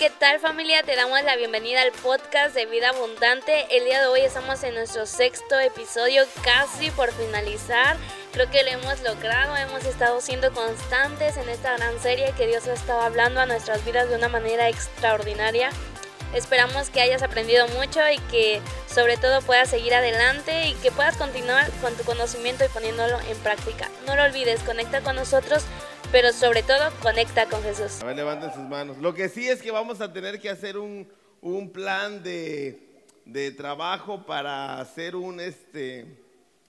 ¿qué tal familia? Te damos la bienvenida al podcast de Vida Abundante. El día de hoy estamos en nuestro sexto episodio, casi por finalizar. Creo que lo hemos logrado, hemos estado siendo constantes en esta gran serie que Dios ha estado hablando a nuestras vidas de una manera extraordinaria. Esperamos que hayas aprendido mucho y que sobre todo puedas seguir adelante y que puedas continuar con tu conocimiento y poniéndolo en práctica. No lo olvides, conecta con nosotros pero sobre todo conecta con Jesús. A ver, levanten sus manos. Lo que sí es que vamos a tener que hacer un, plan de, trabajo para hacer un, este,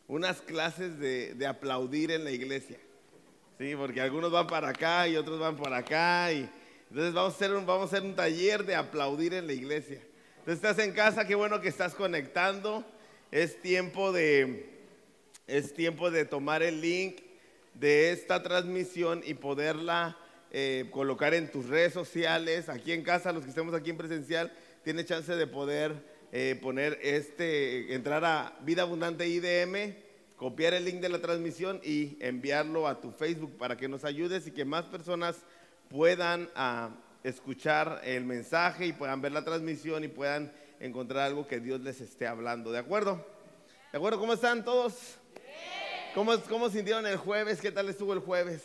unas clases de, aplaudir en la iglesia. Sí, porque algunos van para acá y otros van para acá. Y, entonces vamos a, hacer un, vamos a hacer un taller de aplaudir en la iglesia. Entonces estás en casa, qué bueno que estás conectando. Es tiempo de, es tiempo de tomar el link de esta transmisión y poderla eh, colocar en tus redes sociales, aquí en casa, los que estemos aquí en presencial, tiene chance de poder eh, poner este, entrar a Vida Abundante IDM, copiar el link de la transmisión y enviarlo a tu Facebook para que nos ayudes y que más personas puedan ah, escuchar el mensaje y puedan ver la transmisión y puedan encontrar algo que Dios les esté hablando. ¿De acuerdo? ¿De acuerdo? ¿Cómo están todos? ¿Cómo, ¿Cómo sintieron el jueves? ¿Qué tal estuvo el jueves?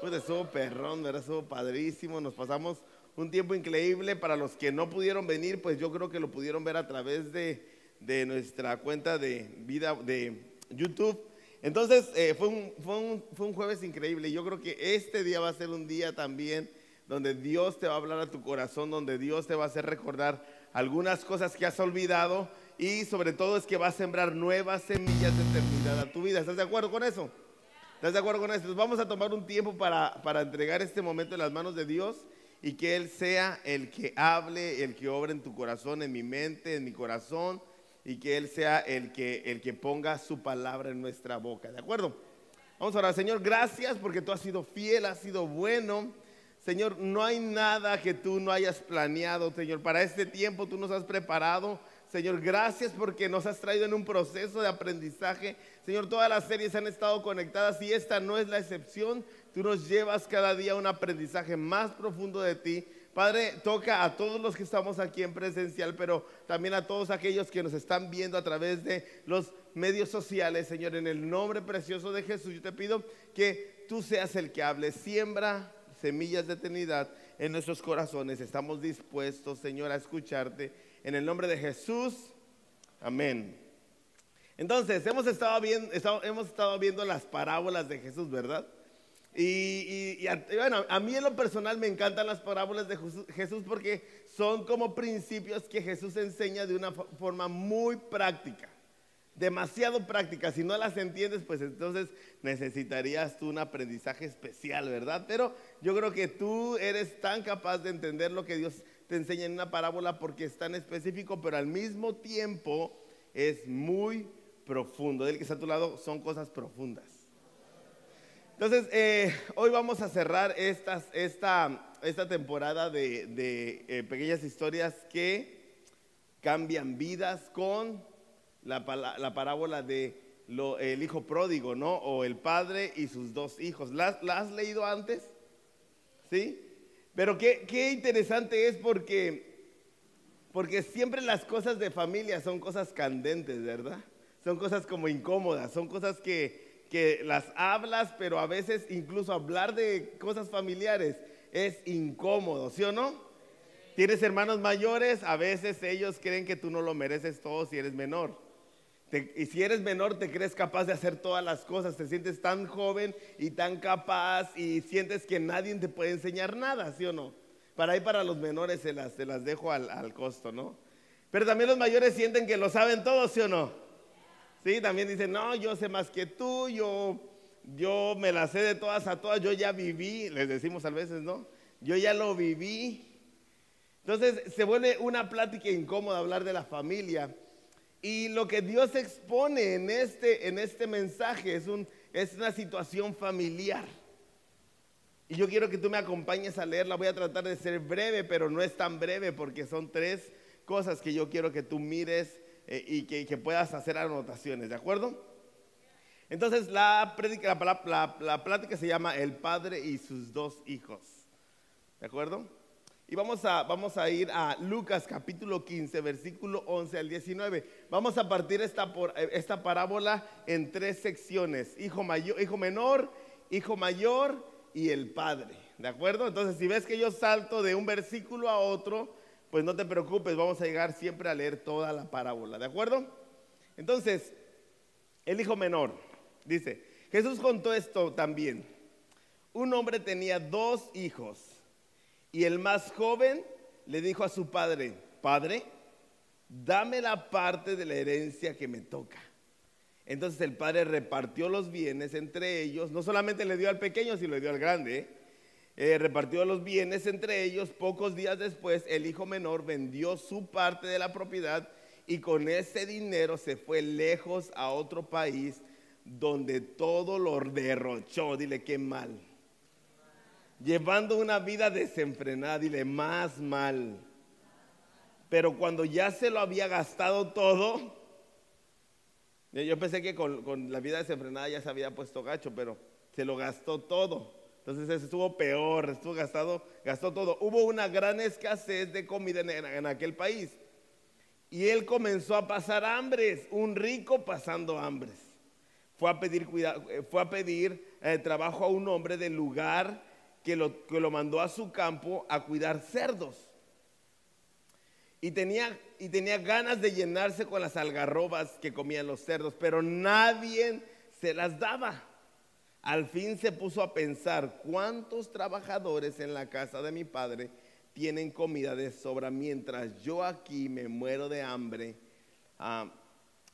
Pues estuvo perrón, ¿verdad? Estuvo padrísimo. Nos pasamos un tiempo increíble. Para los que no pudieron venir, pues yo creo que lo pudieron ver a través de, de nuestra cuenta de vida de YouTube. Entonces, eh, fue, un, fue, un, fue un jueves increíble. Yo creo que este día va a ser un día también donde Dios te va a hablar a tu corazón, donde Dios te va a hacer recordar algunas cosas que has olvidado y sobre todo es que va a sembrar nuevas semillas de eternidad a tu vida. ¿Estás de acuerdo con eso? ¿Estás de acuerdo con eso? Vamos a tomar un tiempo para, para entregar este momento en las manos de Dios y que Él sea el que hable, el que obre en tu corazón, en mi mente, en mi corazón y que Él sea el que, el que ponga su palabra en nuestra boca. ¿De acuerdo? Vamos a orar, Señor, gracias porque tú has sido fiel, has sido bueno. Señor, no hay nada que tú no hayas planeado, Señor. Para este tiempo tú nos has preparado Señor, gracias porque nos has traído en un proceso de aprendizaje. Señor, todas las series han estado conectadas y esta no es la excepción. Tú nos llevas cada día un aprendizaje más profundo de ti. Padre, toca a todos los que estamos aquí en presencial, pero también a todos aquellos que nos están viendo a través de los medios sociales. Señor, en el nombre precioso de Jesús, yo te pido que tú seas el que hable. Siembra semillas de eternidad en nuestros corazones. Estamos dispuestos, Señor, a escucharte en el nombre de Jesús. Amén. Entonces, hemos estado, viendo, hemos estado viendo las parábolas de Jesús, ¿verdad? Y, bueno, a mí en lo personal me encantan las parábolas de Jesús porque son como principios que Jesús enseña de una forma muy práctica, demasiado práctica. Si no las entiendes, pues entonces necesitarías tú un aprendizaje especial, ¿verdad? Pero yo creo que tú eres tan capaz de entender lo que Dios te enseña en una parábola porque es tan específico, pero al mismo tiempo es muy profundo. Del que está a tu lado son cosas profundas. Entonces, eh, hoy vamos a cerrar esta, esta temporada de, eh, pequeñas historias que cambian vidas con la, parábola de el hijo pródigo, ¿no? O el padre y sus dos hijos. ¿La, ¿La, has leído antes? ¿Sí? Pero qué, interesante es porque, porque siempre las cosas de familia son cosas candentes, ¿verdad? Son cosas como incómodas, son cosas que, que las hablas, pero a veces incluso hablar de cosas familiares es incómodo, ¿sí o no? Tienes hermanos mayores, a veces ellos creen que tú no lo mereces todo si eres menor y si eres menor, te crees capaz de hacer todas las cosas, te sientes tan joven y tan capaz y sientes que nadie te puede enseñar nada, ¿sí o no? Para ahí, para los menores, se las, se las dejo al, al, costo, ¿no? Pero también los mayores sienten que lo saben todo, ¿sí o no? Sí, también dicen, no, yo sé más que tú, yo, yo me la sé de todas a todas, yo ya viví, les decimos a veces, ¿no? Yo ya lo viví. Entonces se vuelve una plática incómoda hablar de la familia. Y lo que Dios expone en este, en este mensaje es, un, es una situación familiar. Y yo quiero que tú me acompañes a leerla. Voy a tratar de ser breve, pero no es tan breve porque son tres cosas que yo quiero que tú mires eh, y, que, puedas hacer anotaciones, ¿de acuerdo? Entonces la, la, la, plática se llama El Padre y sus dos hijos, ¿de acuerdo? Y vamos a, vamos a ir a Lucas capítulo 15, versículo 11 al 19. Vamos a partir esta, esta parábola en tres secciones. Hijo, mayor, hijo menor, hijo mayor y el padre. ¿De acuerdo? Entonces, si ves que yo salto de un versículo a otro, pues no te preocupes, vamos a llegar siempre a leer toda la parábola. ¿De acuerdo? Entonces, el hijo menor, dice, Jesús contó esto también. Un hombre tenía dos hijos y el más joven le dijo a su padre, Padre, dame la parte de la herencia que me toca. Entonces el padre repartió los bienes entre ellos, no solamente le dio al pequeño, sino le dio al grande. ¿eh? Eh, repartió los bienes entre ellos. Pocos días después, el hijo menor vendió su parte de la propiedad y con ese dinero se fue lejos a otro país donde todo lo derrochó. Dile qué mal. Llevando una vida desenfrenada, dile más mal. Pero cuando ya se lo había gastado todo, yo pensé que con, la vida desenfrenada ya se había puesto gacho, pero se lo gastó todo. Entonces estuvo peor, estuvo gastado, gastó todo. Hubo una gran escasez de comida en, aquel país. Y él comenzó a pasar hambres, un rico pasando hambres. Fue a pedir, eh, fue a pedir eh, trabajo a un hombre del lugar que lo, que lo mandó a su campo a cuidar cerdos. Y tenía, y tenía ganas de llenarse con las algarrobas que comían los cerdos, pero nadie se las daba. Al fin se puso a pensar cuántos trabajadores en la casa de mi padre tienen comida de sobra mientras yo aquí me muero de hambre. Ah,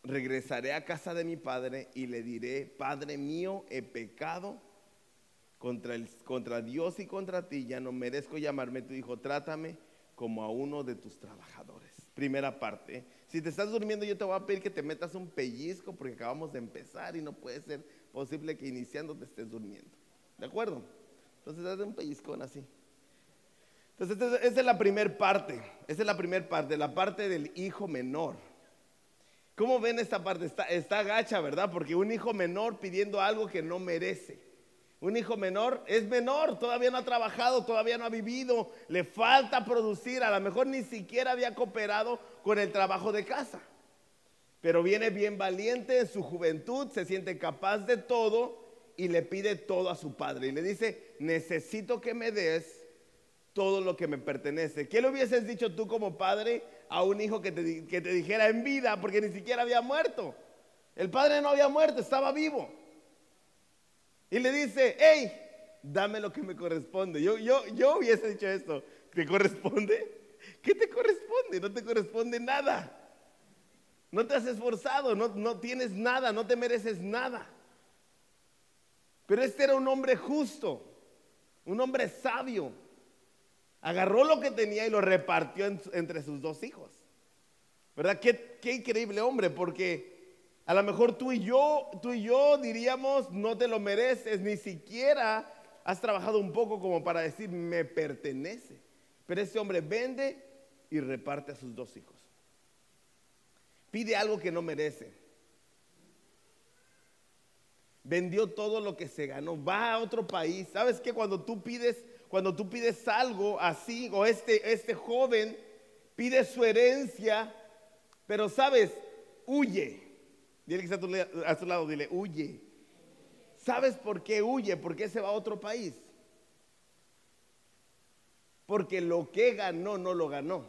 regresaré a casa de mi padre y le diré, Padre mío, he pecado contra, el, contra Dios y contra ti, ya no merezco llamarme tu hijo, trátame como a uno de tus trabajadores. Primera parte. Si te estás durmiendo, yo te voy a pedir que te metas un pellizco porque acabamos de empezar y no puede ser posible que iniciando te estés durmiendo. ¿De acuerdo? Entonces, date un pellizcón así. Entonces, esa es la primera parte. Esa es la primera parte, la parte del hijo menor. ¿Cómo ven esta parte? Está, está gacha, ¿verdad? Porque un hijo menor pidiendo algo que no merece. Un hijo menor es menor, todavía no ha trabajado, todavía no ha vivido, le falta producir, a lo mejor ni siquiera había cooperado con el trabajo de casa. Pero viene bien valiente en su juventud, se siente capaz de todo y le pide todo a su padre. Y le dice, necesito que me des todo lo que me pertenece. ¿Qué le hubieses dicho tú como padre a un hijo que te, que te dijera en vida porque ni siquiera había muerto? El padre no había muerto, estaba vivo. Y le dice, hey, dame lo que me corresponde. Yo, yo, yo hubiese dicho esto, ¿te corresponde? ¿Qué te corresponde? No te corresponde nada. No te has esforzado, no, no tienes nada, no te mereces nada. Pero este era un hombre justo, un hombre sabio. Agarró lo que tenía y lo repartió entre sus dos hijos. ¿Verdad? Qué, qué increíble hombre, porque a lo mejor tú y yo, tú y yo diríamos, no te lo mereces, ni siquiera has trabajado un poco como para decir, me pertenece. Pero este hombre vende y reparte a sus dos hijos pide algo que no merece. Vendió todo lo que se ganó, va a otro país. ¿Sabes que cuando tú pides, cuando tú pides algo así, o este, este joven pide su herencia, pero sabes, huye. Dile que está a tu, lado, dile, huye. ¿Sabes por qué huye? ¿Por qué se va a otro país? Porque lo que ganó no lo ganó.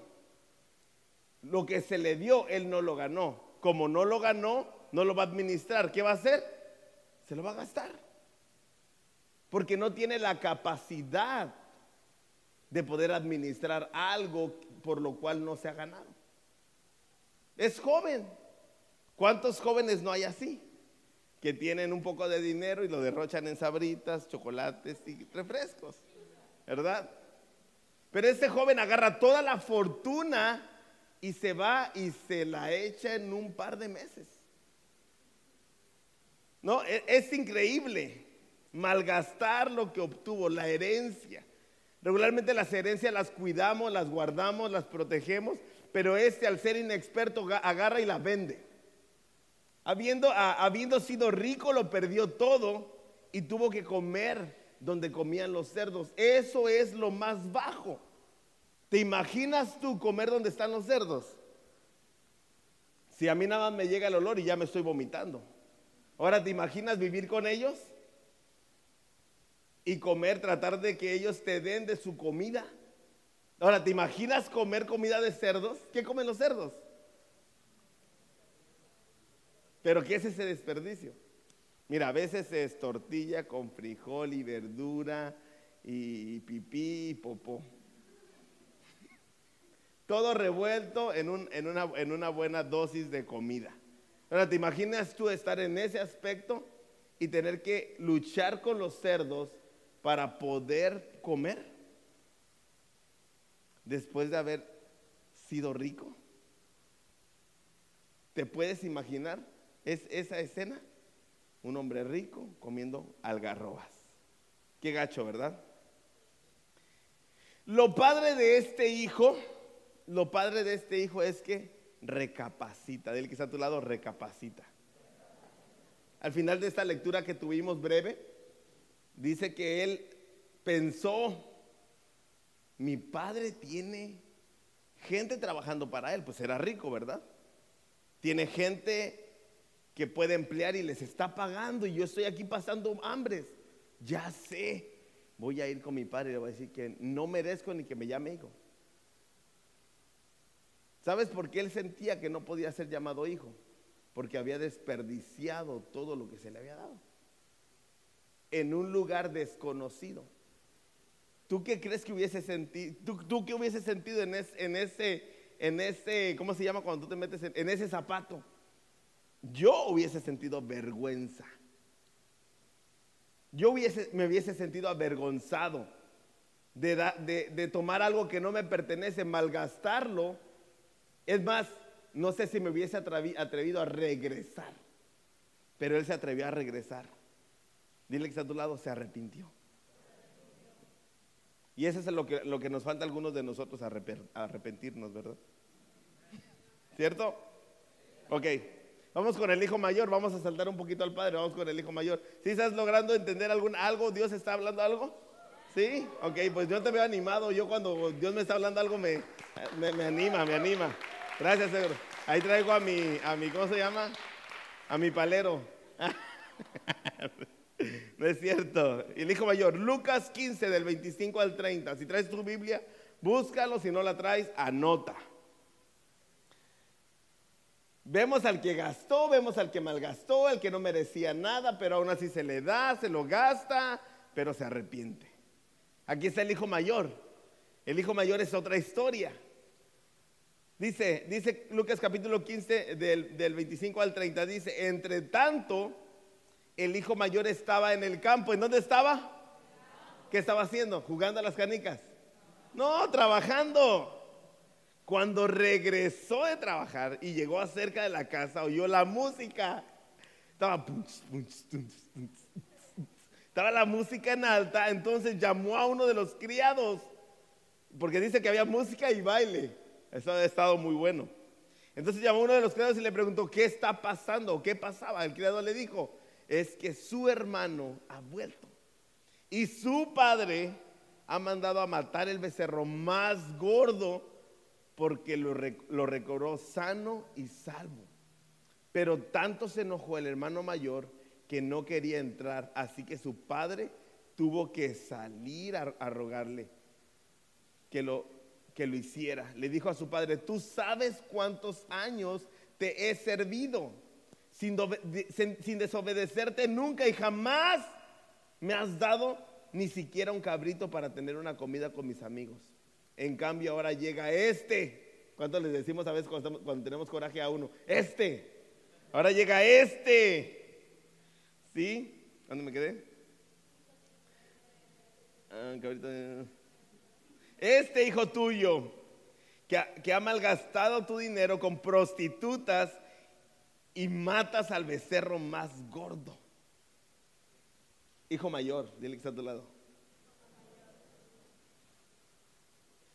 Lo que se le dio, él no lo ganó. Como no lo ganó, no lo va a administrar. ¿Qué va a hacer? Se lo va a gastar. Porque no tiene la capacidad de poder administrar algo por lo cual no se ha ganado. Es joven. ¿Cuántos jóvenes no hay así? Que tienen un poco de dinero y lo derrochan en sabritas, chocolates y refrescos. ¿Verdad? Pero este joven agarra toda la fortuna y se va y se la echa en un par de meses. No, e, es, increíble malgastar lo que obtuvo, la herencia. Regularmente las herencias las cuidamos, las guardamos, las protegemos, pero este al ser inexperto agarra y la vende. Habiendo, habiendo sido rico lo perdió todo y tuvo que comer donde comían los cerdos. Eso es lo más bajo. ¿Te imaginas tú comer donde están los cerdos? Si a mí nada más me llega el olor y ya me estoy vomitando. Ahora, ¿te imaginas vivir con ellos? Y comer, tratar de que ellos te den de su comida. Ahora, ¿te imaginas comer comida de cerdos? ¿Qué comen los cerdos? Pero ¿qué es ese desperdicio? Mira, a veces es tortilla con frijol y verdura y pipí y popó. Todo revuelto en, una, en una buena dosis de comida. Ahora, ¿te imaginas tú estar en ese aspecto y tener que luchar con los cerdos para poder comer? después de haber sido rico? ¿Te puedes imaginar es esa escena? Un hombre rico comiendo algarrobas. Qué gacho, ¿verdad? Lo padre de este hijo, lo padre de este hijo es que recapacita. Del que está a tu lado, recapacita. Al final de esta lectura que tuvimos breve, dice que él pensó mi padre tiene gente trabajando para él, pues era rico, ¿verdad? Tiene gente que puede emplear y les está pagando y yo estoy aquí pasando hambres. Ya sé, voy a ir con mi padre y le voy a decir que no merezco ni que me llame hijo. ¿Sabes por qué él sentía que no podía ser llamado hijo? Porque había desperdiciado todo lo que se le había dado en un lugar desconocido. ¿Tú qué crees que hubiese sentido? ¿Tú, qué hubiese sentido en, en, ese, en ese, ¿cómo se llama cuando tú te metes en, ese zapato? Yo hubiese sentido vergüenza. Yo hubiese, me hubiese sentido avergonzado de, de, tomar algo que no me pertenece, malgastarlo. Es más, no sé si me hubiese atrevido a regresar. Pero él se atrevió a regresar. Dile que está a tu lado, se arrepintió. Y eso es lo que, lo que nos falta a algunos de nosotros arrepentirnos, ¿verdad? ¿Cierto? Ok, vamos con el hijo mayor, vamos a saltar un poquito al padre, vamos con el hijo mayor. ¿Sí estás logrando entender algún, algo? ¿Dios está hablando algo? ¿Sí? Ok, pues yo te veo animado, yo cuando Dios me está hablando algo me, me, anima, me anima. Gracias, Señor. Ahí traigo a mi, a mi, ¿cómo se llama? A mi palero. No es cierto. El hijo mayor, Lucas 15 del 25 al 30. Si traes tu Biblia, búscalo. Si no la traes, anota. Vemos al que gastó, vemos al que malgastó, al que no merecía nada, pero aún así se le da, se lo gasta, pero se arrepiente. Aquí está el hijo mayor. El hijo mayor es otra historia. Dice, dice Lucas capítulo 15 del, del 25 al 30, dice, entre tanto, el hijo mayor estaba en el campo. ¿En dónde estaba? ¿Qué estaba haciendo? ¿Jugando a las canicas? No, trabajando. Cuando regresó de trabajar y llegó acerca de la casa, oyó la música. Estaba, la música en alta, entonces llamó a uno de los criados, porque dice que había música y baile. Eso ha estado muy bueno. Entonces llamó a uno de los criados y le preguntó, ¿qué está pasando? ¿Qué pasaba? El criado le dijo, es que su hermano ha vuelto. Y su padre ha mandado a matar el becerro más gordo porque lo, lo recobró sano y salvo. Pero tanto se enojó el hermano mayor que no quería entrar, así que su padre tuvo que salir a, rogarle que lo, que lo hiciera. Le dijo a su padre, tú sabes cuántos años te he servido sin, desobedecerte nunca y jamás me has dado ni siquiera un cabrito para tener una comida con mis amigos. En cambio ahora llega este. ¿Cuánto les decimos a veces cuando, tenemos coraje a uno? Este. Ahora llega este. ¿Sí? ¿Dónde me quedé? Ah, este hijo tuyo que que ha malgastado tu dinero con prostitutas y matas al becerro más gordo. Hijo mayor, dile que está a tu lado.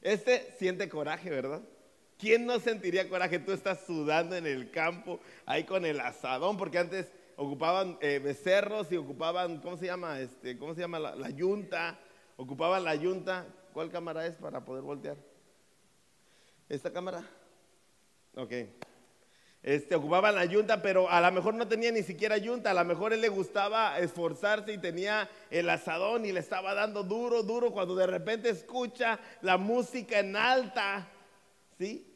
Este siente coraje, ¿verdad? ¿Quién no sentiría coraje? Tú estás sudando en el campo, ahí con el asadón, porque antes ocupaban eh, becerros y ocupaban, ¿cómo se llama? Este, ¿Cómo se llama la, la, yunta? Ocupaban la yunta. ¿Cuál cámara es para poder voltear? ¿Esta cámara? Ok. Este, ocupaba la yunta, pero a lo mejor no tenía ni siquiera yunta, a lo mejor él le gustaba esforzarse y tenía el asadón y le estaba dando duro, duro, cuando de repente escucha la música en alta, ¿sí?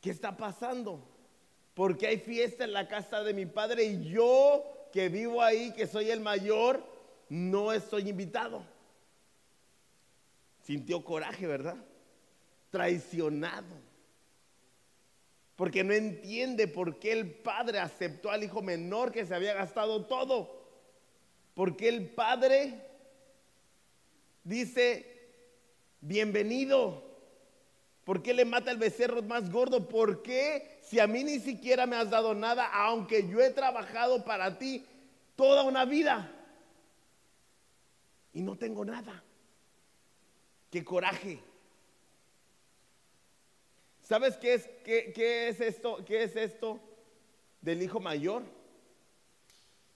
¿Qué está pasando? Porque hay fiesta en la casa de mi padre y yo que vivo ahí, que soy el mayor, no estoy invitado. Sintió coraje, ¿verdad? Traicionado. Porque no entiende por qué el padre aceptó al hijo menor que se había gastado todo. Porque el padre dice, bienvenido. ¿Por qué le mata el becerro más gordo? ¿Por qué si a mí ni siquiera me has dado nada, aunque yo he trabajado para ti toda una vida y no tengo nada? qué coraje. ¿Sabes qué es, qué, es esto? ¿Qué es esto del hijo mayor?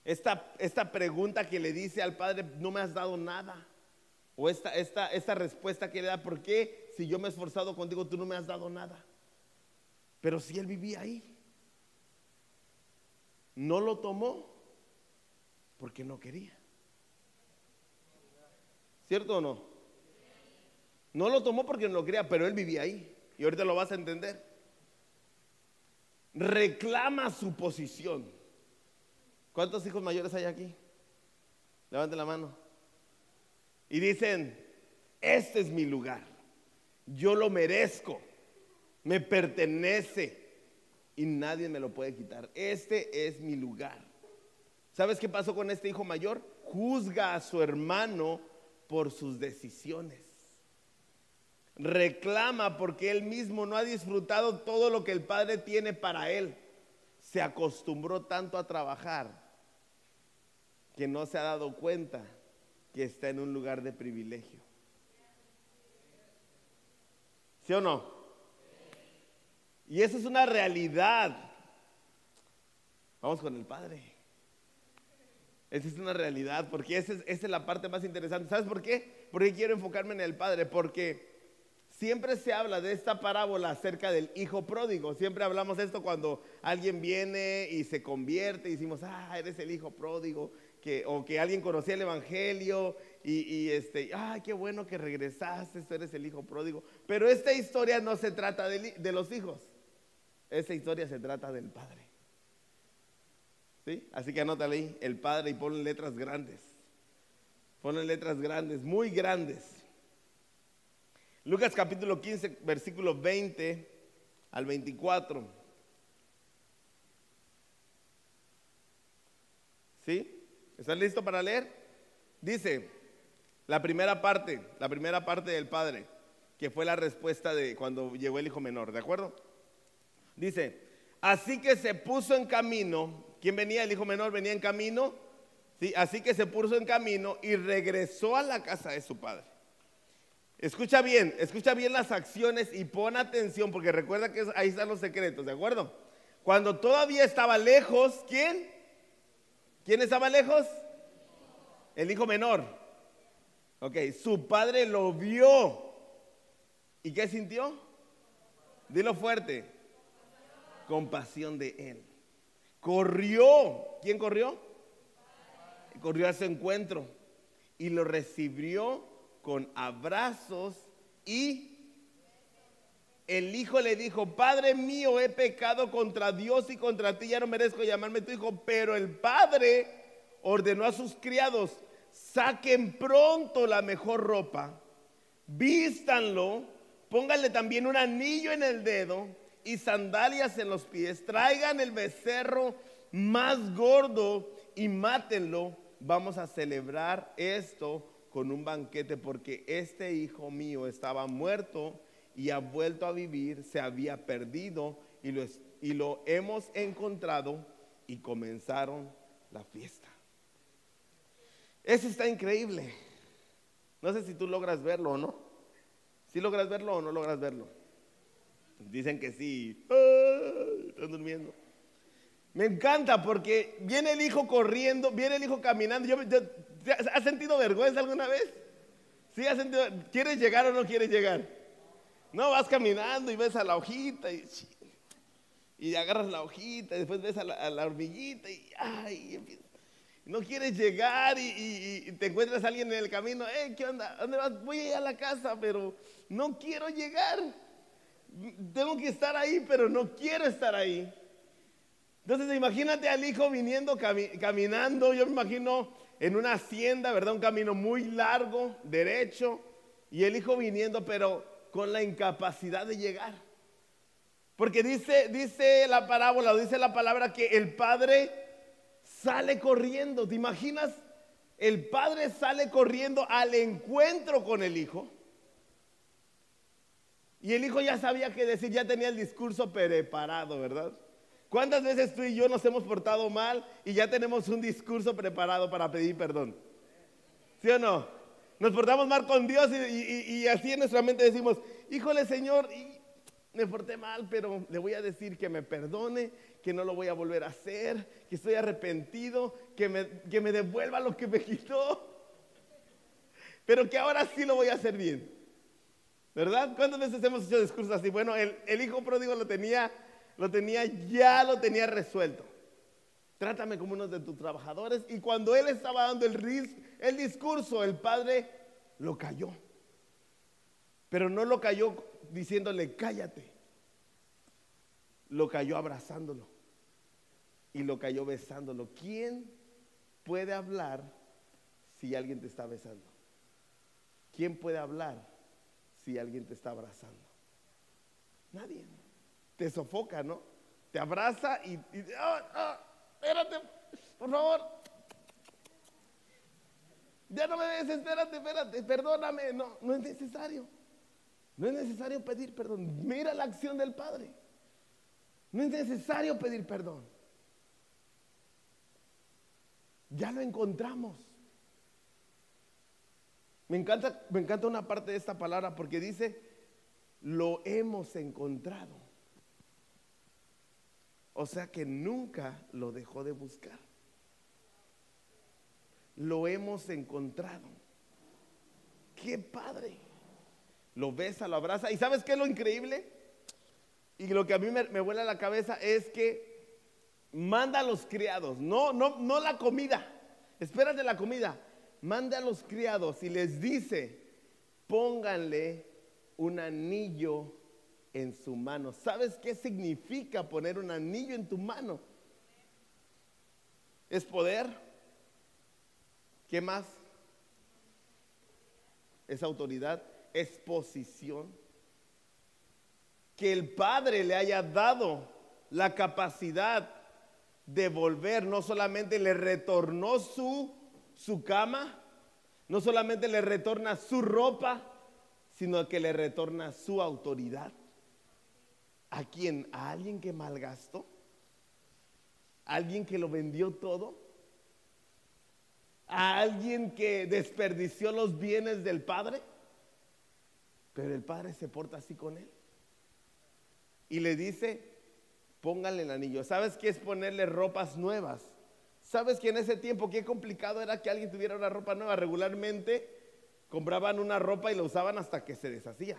Esta, esta, pregunta que le dice al padre, no me has dado nada. O esta, esta, esta respuesta que le da, ¿por qué si yo me he esforzado contigo tú no me has dado nada? Pero si él vivía ahí, no lo tomó porque no quería. ¿Cierto o no? No lo tomó porque no lo quería, pero él vivía ahí. Y ahorita lo vas a entender. Reclama su posición. ¿Cuántos hijos mayores hay aquí? Levanten la mano. Y dicen, este es mi lugar. Yo lo merezco. Me pertenece. Y nadie me lo puede quitar. Este es mi lugar. ¿Sabes qué pasó con este hijo mayor? Juzga a su hermano por sus decisiones reclama porque él mismo no ha disfrutado todo lo que el Padre tiene para él. Se acostumbró tanto a trabajar que no se ha dado cuenta que está en un lugar de privilegio. ¿Sí o no? Y eso es una realidad. Vamos con el Padre. Esa es una realidad, porque esa es, esa es la parte más interesante. ¿Sabes por qué? Porque quiero enfocarme en el Padre, porque Siempre se habla de esta parábola acerca del hijo pródigo. Siempre hablamos esto cuando alguien viene y se convierte y decimos, ah, eres el hijo pródigo. O que alguien conocía el evangelio y, este, ay, qué bueno que regresaste, eres el hijo pródigo. Pero esta historia no se trata de, de los hijos. Esta historia se trata del padre. ¿Sí? Así que anótale ahí, el padre y ponle letras grandes. Ponle letras grandes, muy grandes. Lucas capítulo 15, versículo 20 al 24. ¿Sí? ¿Estás listo para leer? Dice, la primera parte, la primera parte del Padre, que fue la respuesta de cuando llegó el hijo menor, ¿de acuerdo? Dice, así que se puso en camino, ¿quién venía? El hijo menor venía en camino, ¿sí? Así que se puso en camino y regresó a la casa de su padre. Escucha bien, escucha bien las acciones y pon atención porque recuerda que ahí están los secretos, ¿de acuerdo? Cuando todavía estaba lejos, ¿quién? ¿Quién estaba lejos? El hijo menor. Ok, su padre lo vio. ¿Y qué sintió? Dilo fuerte. Compasión de él. Corrió. ¿Quién corrió? Corrió a su encuentro y lo recibió con abrazos y el hijo le dijo, Padre mío, he pecado contra Dios y contra ti, ya no merezco llamarme tu hijo, pero el padre ordenó a sus criados, saquen pronto la mejor ropa, vístanlo, pónganle también un anillo en el dedo y sandalias en los pies, traigan el becerro más gordo y mátenlo. Vamos a celebrar esto con un banquete porque este hijo mío estaba muerto y ha vuelto a vivir, se había perdido y lo, y lo hemos encontrado y comenzaron la fiesta. Eso está increíble. No sé si tú logras verlo o no. Si logras verlo o no logras verlo. Dicen que sí. están durmiendo. Me encanta porque viene el hijo corriendo, viene el hijo caminando. Yo, yo, ¿Has sentido vergüenza alguna vez? ¿Sí has sentido? ¿Quieres llegar o no quieres llegar? No, vas caminando y ves a la hojita y, agarras la hojita y después ves a la, hormiguita y, ay, no quieres llegar y, te encuentras a alguien en el camino, eh, ¿qué onda? ¿Dónde vas? Voy a ir a la casa, pero no quiero llegar. Tengo que estar ahí, pero no quiero estar ahí. Entonces imagínate al hijo viniendo caminando, yo me imagino en una hacienda, ¿verdad? Un camino muy largo, derecho, y el hijo viniendo, pero con la incapacidad de llegar. Porque dice, dice la parábola, dice la palabra que el padre sale corriendo. ¿Te imaginas? El padre sale corriendo al encuentro con el hijo. Y el hijo ya sabía qué decir, ya tenía el discurso preparado, ¿verdad? ¿Cuántas veces tú y yo nos hemos portado mal y ya tenemos un discurso preparado para pedir perdón? ¿Sí o no? Nos portamos mal con Dios y, así en nuestra mente decimos, híjole Señor, me porté mal, pero le voy a decir que me perdone, que no lo voy a volver a hacer, que estoy arrepentido, que me, que me devuelva lo que me quitó, pero que ahora sí lo voy a hacer bien. ¿Verdad? ¿Cuántas veces hemos hecho discursos así? Bueno, el, el hijo pródigo lo tenía lo tenía, ya lo tenía resuelto. Trátame como uno de tus trabajadores. Y cuando él estaba dando el, el discurso, el padre lo cayó. Pero no lo cayó diciéndole, cállate. Lo cayó abrazándolo. Y lo cayó besándolo. ¿Quién puede hablar si alguien te está besando? ¿Quién puede hablar si alguien te está abrazando? Nadie te sofoca, ¿no? Te abraza y, ah, ah, espérate, por favor. Ya no me des, espérate, espérate, perdóname. No, no es necesario. No es necesario pedir perdón. Mira la acción del Padre. No es necesario pedir perdón. Ya lo encontramos. Me encanta, me encanta una parte de esta palabra porque dice, lo hemos encontrado. O sea que nunca lo dejó de buscar. Lo hemos encontrado. Qué padre. Lo besa, lo abraza. ¿Y sabes qué es lo increíble? Y lo que a mí me, me vuela la cabeza es que manda a los criados, no, no, no la comida. Espérate la comida. Manda a los criados y les dice, pónganle un anillo en su mano. ¿Sabes qué significa poner un anillo en tu mano? Es poder. ¿Qué más? Es autoridad, es posición. Que el Padre le haya dado la capacidad de volver, no solamente le retornó su, su cama, no solamente le retorna su ropa, sino que le retorna su autoridad. ¿A quién? ¿A alguien que malgastó? ¿A alguien que lo vendió todo? ¿A alguien que desperdició los bienes del Padre? Pero el Padre se porta así con él. Y le dice, póngale el anillo. ¿Sabes qué es ponerle ropas nuevas? ¿Sabes que en ese tiempo qué complicado era que alguien tuviera una ropa nueva? Regularmente compraban una ropa y la usaban hasta que se deshacía.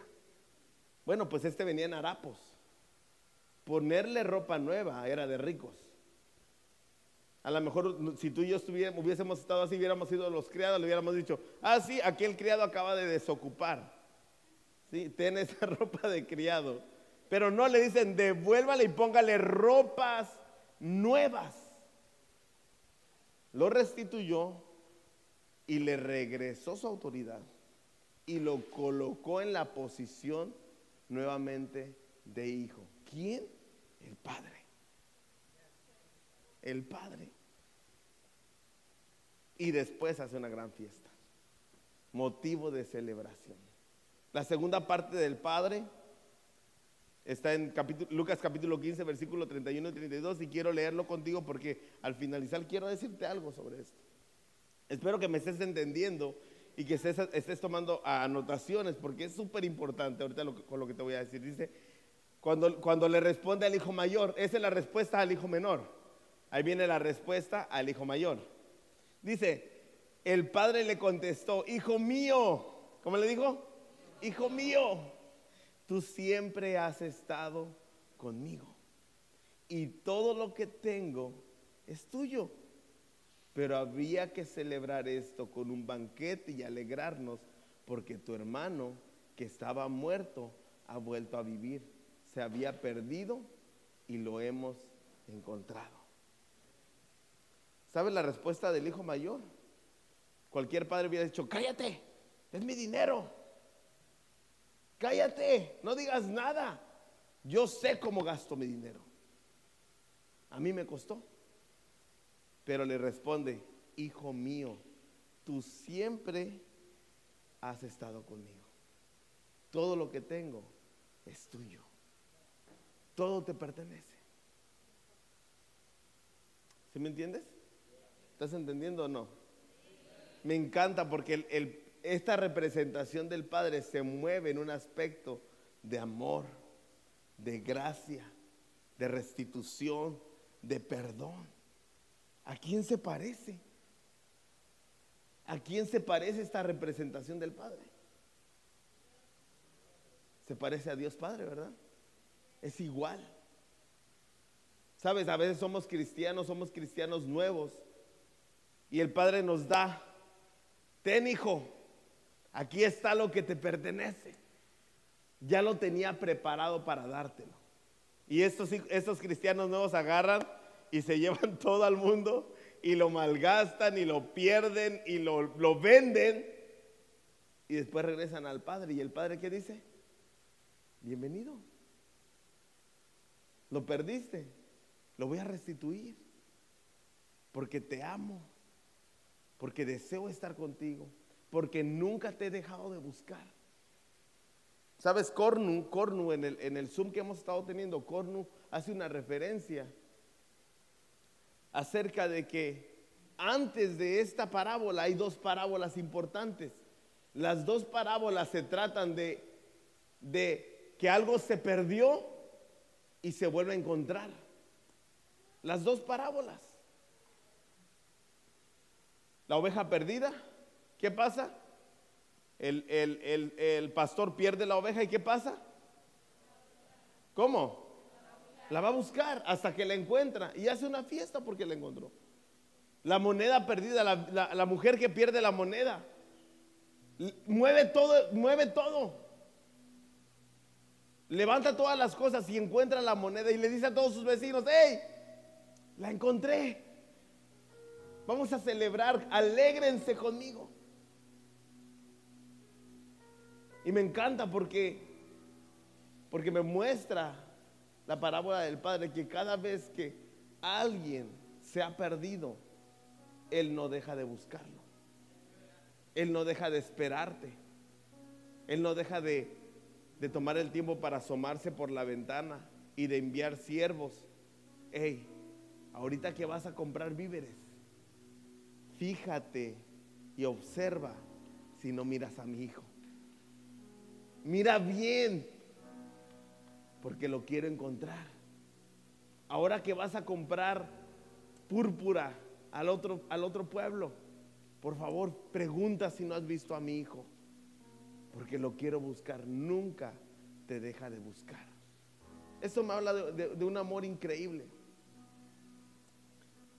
Bueno, pues este venía en harapos. Ponerle ropa nueva era de ricos. A lo mejor si tú y yo hubiésemos estado así, hubiéramos sido los criados, le hubiéramos dicho, ah, sí, aquel criado acaba de desocupar. Sí, ten esa ropa de criado. Pero no le dicen, devuélvale y póngale ropas nuevas. Lo restituyó y le regresó su autoridad y lo colocó en la posición nuevamente de hijo. ¿Quién? El Padre. El Padre. Y después hace una gran fiesta. Motivo de celebración. La segunda parte del Padre está en Lucas capítulo 15, versículo 31 y 32 y quiero leerlo contigo porque al finalizar quiero decirte algo sobre esto. Espero que me estés entendiendo y que estés, tomando anotaciones porque es súper importante ahorita con lo que te voy a decir. Dice, cuando, le responde al hijo mayor, esa es la respuesta al hijo menor. Ahí viene la respuesta al hijo mayor. Dice, el padre le contestó, hijo mío, ¿cómo le dijo? Hijo mío, tú siempre has estado conmigo. Y todo lo que tengo es tuyo. Pero había que celebrar esto con un banquete y alegrarnos porque tu hermano que estaba muerto ha vuelto a vivir. Se había perdido y lo hemos encontrado. ¿Sabes la respuesta del hijo mayor? Cualquier padre hubiera dicho, cállate, es mi dinero. Cállate, no digas nada. Yo sé cómo gasto mi dinero. A mí me costó. Pero le responde, hijo mío, tú siempre has estado conmigo. Todo lo que tengo es tuyo. Todo te pertenece. ¿Sí me entiendes? ¿Estás entendiendo o no? Me encanta porque esta representación del Padre se mueve en un aspecto de amor, de gracia, de restitución, de perdón. ¿A quién se parece? ¿A quién se parece esta representación del Padre? Se parece a Dios Padre, ¿verdad? Es igual. Sabes, a veces somos cristianos, somos cristianos nuevos. Y el Padre nos da, ten hijo, aquí está lo que te pertenece. Ya lo tenía preparado para dártelo. Y estos, estos cristianos nuevos agarran y se llevan todo al mundo y lo malgastan y lo pierden y lo, lo venden y después regresan al Padre. ¿Y el Padre qué dice? Bienvenido. Lo perdiste, lo voy a restituir porque te amo, porque deseo estar contigo, porque nunca te he dejado de buscar. ¿Sabes? Cornu, Cornu en el, en el Zoom que hemos estado teniendo, Cornu hace una referencia acerca de que antes de esta parábola hay dos parábolas importantes. Las dos parábolas se tratan de, de que algo se perdió y se vuelve a encontrar. Las dos parábolas. La oveja perdida, ¿qué pasa? El, el pastor pierde la oveja y ¿qué pasa? ¿Cómo? La va a buscar hasta que la encuentra y hace una fiesta porque la encontró. La moneda perdida, la, mujer que pierde la moneda, mueve todo, mueve todo. Levanta todas las cosas y encuentra la moneda y le dice a todos sus vecinos, hey, la encontré. Vamos a celebrar, alégrense conmigo. Y me encanta porque porque me muestra la parábola del Padre, que cada vez que alguien se ha perdido, Él no deja de buscarlo. Él no deja de esperarte. Él no deja de, de tomar el tiempo para asomarse por la ventana y de enviar siervos. Hey, ahorita que vas a comprar víveres, fíjate y observa si no miras a mi hijo. Mira bien porque lo quiero encontrar. Ahora que vas a comprar púrpura al otro, al otro pueblo, por favor pregunta si no has visto a mi hijo, porque lo quiero buscar. Nunca te deja de buscar. Esto me habla de, un amor increíble.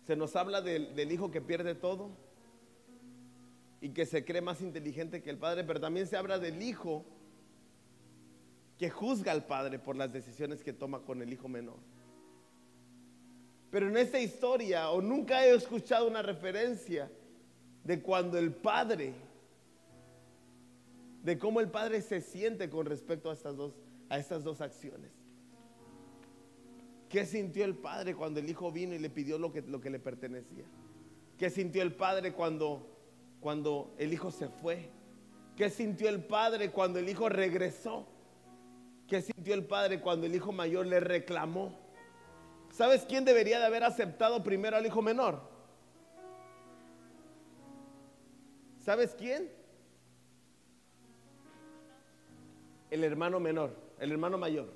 Se nos habla del, del hijo que pierde todo y que se cree más inteligente que el padre, pero también se habla del hijo que juzga al padre por las decisiones que toma con el hijo menor. Pero en esta historia, o nunca he escuchado una referencia de cuando el padre, de cómo el padre se siente con respecto a estas dos, a estas dos acciones. ¿Qué sintió el padre cuando el hijo vino y le pidió lo que, lo que le pertenecía? ¿Qué sintió el padre cuando, cuando el hijo se fue? ¿Qué sintió el padre cuando el hijo regresó? ¿Qué sintió el padre cuando el hijo mayor le reclamó? ¿Sabes quién debería de haber aceptado primero al hijo menor? ¿Sabes quién? El hermano menor, el hermano mayor.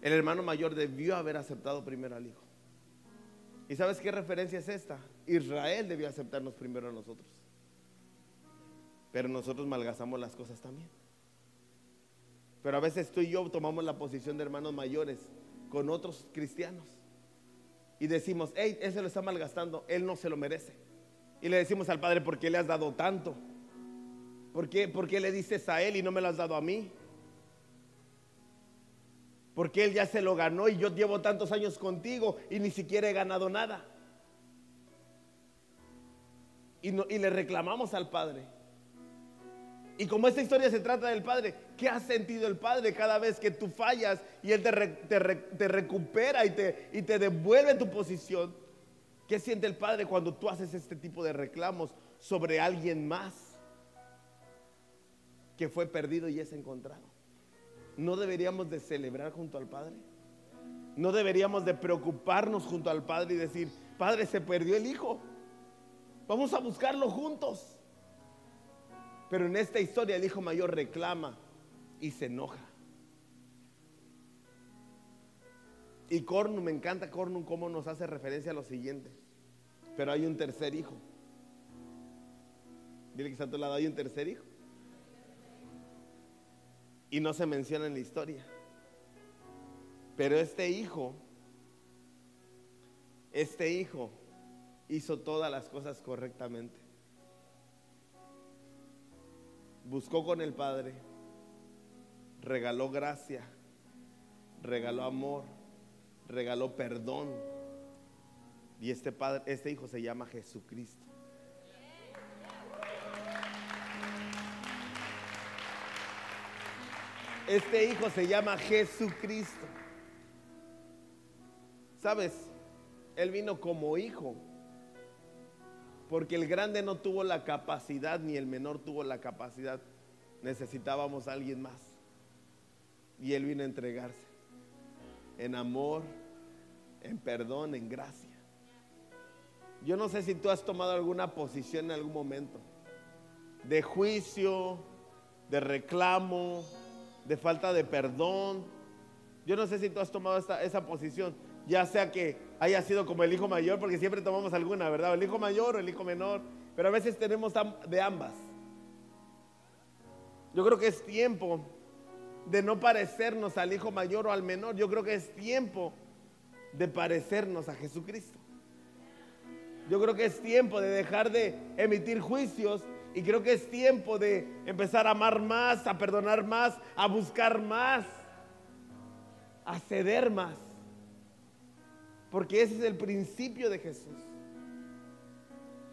El hermano mayor debió haber aceptado primero al hijo. ¿Y sabes qué referencia es esta? Israel debió aceptarnos primero a nosotros. pero nosotros malgastamos las cosas también. Pero a veces tú y yo tomamos la posición de hermanos mayores con otros cristianos y decimos, hey, ese lo está malgastando, él no se lo merece. Y le decimos al Padre, ¿por qué le has dado tanto? ¿Por qué, ¿Por qué le dices a él y no me lo has dado a mí? Porque él ya se lo ganó y yo llevo tantos años contigo y ni siquiera he ganado nada. Y, y le reclamamos al Padre. Y como esta historia se trata del Padre, ¿qué ha sentido el Padre cada vez que tú fallas y Él te, te, recupera y te, y te devuelve tu posición? ¿Qué siente el Padre cuando tú haces este tipo de reclamos sobre alguien más que fue perdido y es encontrado? ¿No deberíamos de celebrar junto al Padre? ¿No deberíamos de preocuparnos junto al Padre y decir, Padre, se perdió el Hijo? Vamos a buscarlo juntos. Pero en esta historia el hijo mayor reclama y se enoja. Y Cornum, me encanta Cornum cómo nos hace referencia a lo siguiente. Pero hay un tercer hijo. Dile que está a tu lado, hay un tercer hijo. Y no se menciona en la historia. Pero este hijo, este hijo hizo todas las cosas correctamente buscó con el Padre, regaló gracia, regaló amor, regaló perdón. Y este padre, este hijo se llama Jesucristo. Este hijo se llama Jesucristo. ¿Sabes? Él vino como hijo porque el grande no tuvo la capacidad ni el menor tuvo la capacidad. Necesitábamos a alguien más. Y Él vino a entregarse en amor, en perdón, en gracia. Yo no sé si tú has tomado alguna posición en algún momento de juicio, de reclamo, de falta de perdón. Yo no sé si tú has tomado esa posición ya sea que haya sido como el hijo mayor, porque siempre tomamos alguna, ¿verdad? El hijo mayor o el hijo menor, pero a veces tenemos de ambas. Yo creo que es tiempo de no parecernos al hijo mayor o al menor, yo creo que es tiempo de parecernos a Jesucristo. Yo creo que es tiempo de dejar de emitir juicios y creo que es tiempo de empezar a amar más, a perdonar más, a buscar más, a ceder más. Porque ese es el principio de Jesús.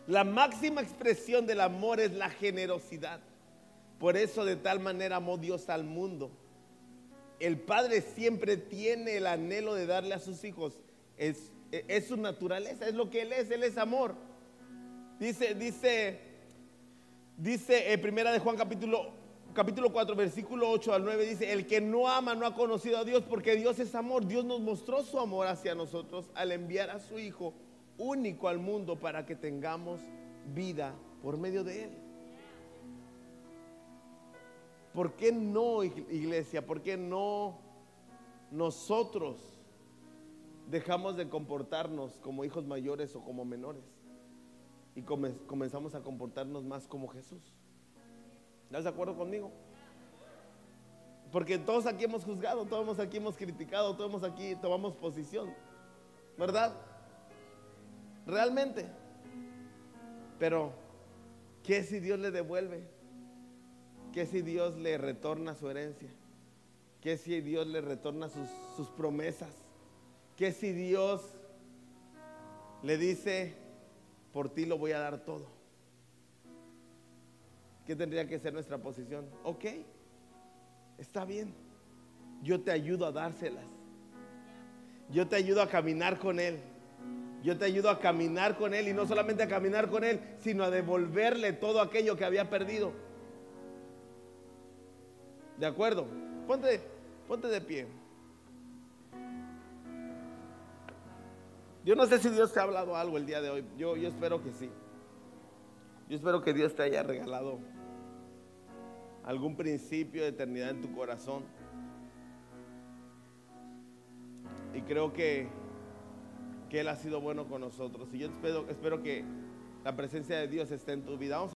La máxima expresión del amor es la generosidad. Por eso de tal manera amó Dios al mundo. El Padre siempre tiene el anhelo de darle a sus hijos. Es, es su naturaleza, es lo que Él es, Él es amor. Dice, dice, dice en primera de Juan capítulo capítulo 4, versículo 8 al 9 dice, el que no ama no ha conocido a Dios porque Dios es amor. Dios nos mostró su amor hacia nosotros al enviar a su Hijo único al mundo para que tengamos vida por medio de Él. ¿Por qué no, iglesia? ¿Por qué no nosotros dejamos de comportarnos como hijos mayores o como menores? Y comenzamos a comportarnos más como Jesús. ¿Estás de acuerdo conmigo? Porque todos aquí hemos juzgado, todos aquí hemos criticado, todos aquí tomamos posición. ¿Verdad? Realmente. Pero, ¿qué si Dios le devuelve? ¿Qué si Dios le retorna su herencia? ¿Qué si Dios le retorna sus, sus promesas? ¿Qué si Dios le dice, por ti lo voy a dar todo? ¿Qué tendría que ser nuestra posición? Ok, está bien. Yo te ayudo a dárselas. Yo te ayudo a caminar con Él. Yo te ayudo a caminar con Él y no solamente a caminar con Él, sino a devolverle todo aquello que había perdido. ¿De acuerdo? Ponte, ponte de pie. Yo no sé si Dios te ha hablado algo el día de hoy. Yo, yo espero que sí. Yo espero que Dios te haya regalado algún principio de eternidad en tu corazón. Y creo que, que Él ha sido bueno con nosotros. Y yo espero, espero que la presencia de Dios esté en tu vida. Vamos